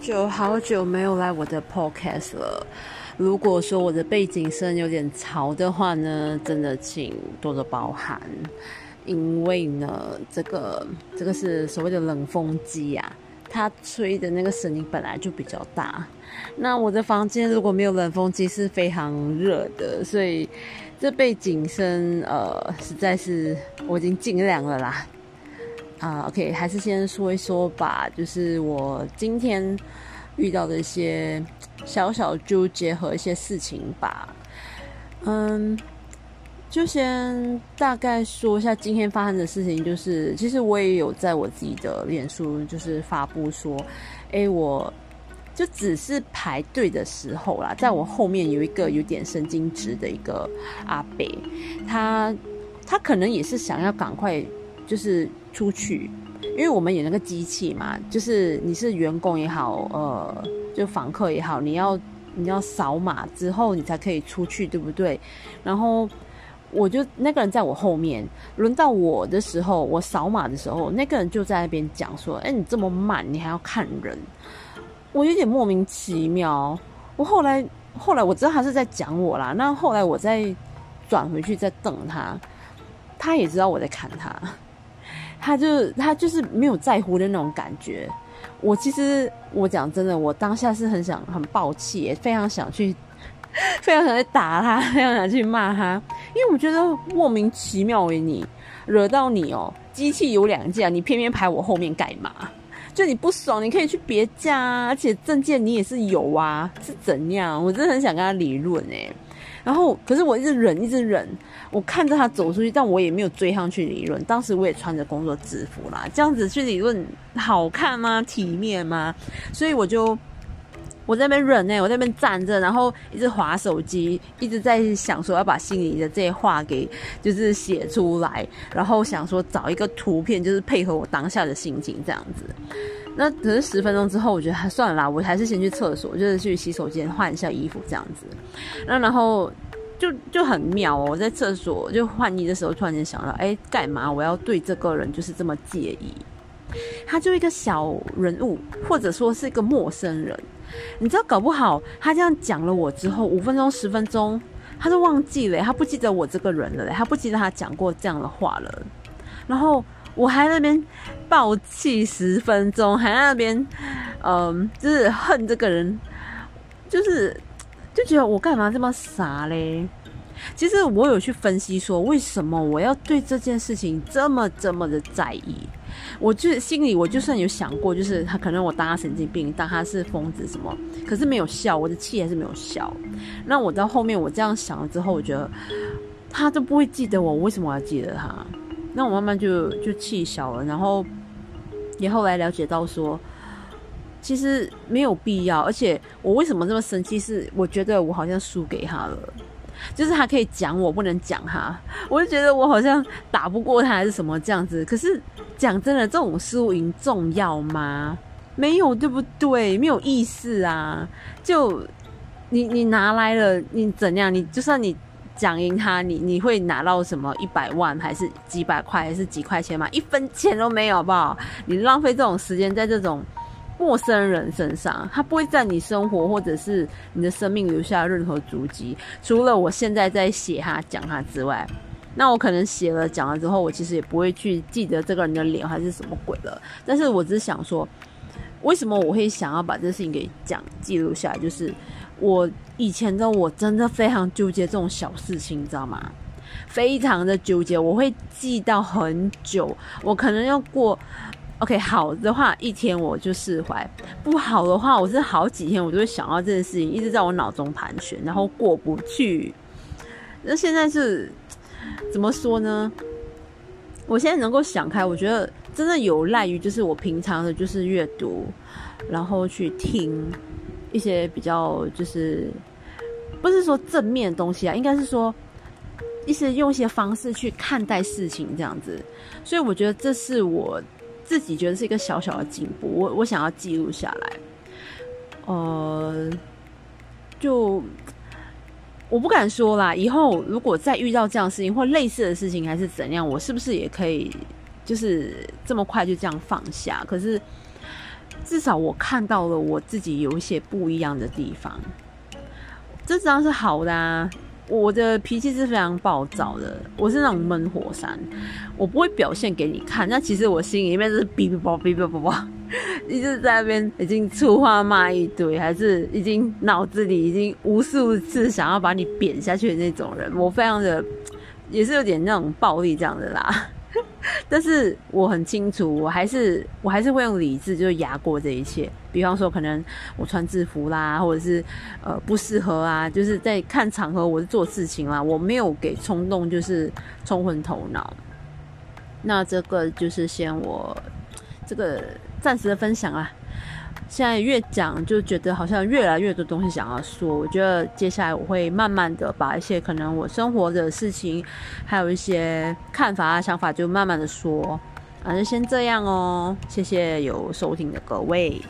久好久没有来我的 podcast 了。如果说我的背景声有点嘈的话呢，真的请多多包涵。因为呢，这个这个是所谓的冷风机啊，它吹的那个声音本来就比较大。那我的房间如果没有冷风机是非常热的，所以这背景声呃，实在是我已经尽量了啦。啊，OK，还是先说一说吧，就是我今天遇到的一些小小纠结和一些事情吧。嗯，就先大概说一下今天发生的事情，就是其实我也有在我自己的脸书就是发布说，哎，我就只是排队的时候啦，在我后面有一个有点神经质的一个阿北，他他可能也是想要赶快。就是出去，因为我们有那个机器嘛，就是你是员工也好，呃，就访客也好，你要你要扫码之后你才可以出去，对不对？然后我就那个人在我后面，轮到我的时候，我扫码的时候，那个人就在那边讲说：“哎，你这么慢，你还要看人。”我有点莫名其妙。我后来后来我知道他是在讲我啦，那后来我再转回去再瞪他，他也知道我在看他。他就他就是没有在乎的那种感觉。我其实我讲真的，我当下是很想很暴气，非常想去，非常想去打他，非常想去骂他，因为我觉得莫名其妙诶，你惹到你哦，机器有两架，你偏偏排我后面干嘛？就你不爽，你可以去别家，啊，而且证件你也是有啊，是怎样？我真的很想跟他理论诶。然后，可是我一直忍，一直忍。我看着他走出去，但我也没有追上去理论。当时我也穿着工作制服啦，这样子去理论好看吗？体面吗？所以我就我在那边忍呢，我在那边站着，然后一直划手机，一直在想说要把心里的这些话给就是写出来，然后想说找一个图片，就是配合我当下的心情这样子。那可是十分钟之后，我觉得还算了啦，我还是先去厕所，就是去洗手间换一下衣服这样子。那然后就就很妙哦，我在厕所就换衣的时候，突然间想到，哎，干嘛我要对这个人就是这么介意？他就一个小人物，或者说是一个陌生人，你知道，搞不好他这样讲了我之后，五分钟、十分钟，他都忘记了，他不记得我这个人了，他不记得他讲过这样的话了，然后。我还那边暴气十分钟，还在那边，嗯，就是恨这个人，就是就觉得我干嘛这么傻嘞？其实我有去分析说，为什么我要对这件事情这么这么的在意？我就心里我就算有想过，就是他可能我当他神经病，当他是疯子什么，可是没有笑，我的气还是没有笑。那我到后面我这样想了之后，我觉得他都不会记得我，为什么要记得他？那我慢慢就就气消了，然后也后来了解到说，其实没有必要。而且我为什么这么生气？是我觉得我好像输给他了，就是他可以讲我，不能讲他，我就觉得我好像打不过他还是什么这样子。可是讲真的，这种输赢重要吗？没有，对不对？没有意思啊！就你你拿来了，你怎样？你就算你。讲赢他，你你会拿到什么？一百万还是几百块还是几块钱吗？一分钱都没有，好不好？你浪费这种时间在这种陌生人身上，他不会在你生活或者是你的生命留下任何足迹。除了我现在在写他讲他之外，那我可能写了讲了之后，我其实也不会去记得这个人的脸还是什么鬼了。但是我只是想说，为什么我会想要把这事情给讲记录下来？就是我。以前的我真的非常纠结这种小事情，你知道吗？非常的纠结，我会记到很久。我可能要过，OK，好的话一天我就释怀；不好的话，我是好几天我就会想到这件事情，一直在我脑中盘旋，然后过不去。那现在是怎么说呢？我现在能够想开，我觉得真的有赖于就是我平常的就是阅读，然后去听一些比较就是。不是说正面的东西啊，应该是说一些用一些方式去看待事情这样子，所以我觉得这是我自己觉得是一个小小的进步，我我想要记录下来。呃，就我不敢说啦，以后如果再遇到这样的事情或类似的事情还是怎样，我是不是也可以就是这么快就这样放下？可是至少我看到了我自己有一些不一样的地方，这当然是好的啊。我的脾气是非常暴躁的，我是那种闷火山，我不会表现给你看。那其实我心里面是哔哔啵哔哔啵啵，一直在那边已经粗话骂一堆，还是已经脑子里已经无数次想要把你扁下去的那种人。我非常的也是有点那种暴力这样的啦。但是我很清楚，我还是我还是会用理智，就是压过这一切。比方说，可能我穿制服啦，或者是呃不适合啊，就是在看场合，我是做事情啦，我没有给冲动就是冲昏头脑。那这个就是先我这个暂时的分享啦。现在越讲就觉得好像越来越多东西想要说，我觉得接下来我会慢慢的把一些可能我生活的事情，还有一些看法啊想法，就慢慢的说，反正先这样哦。谢谢有收听的各位。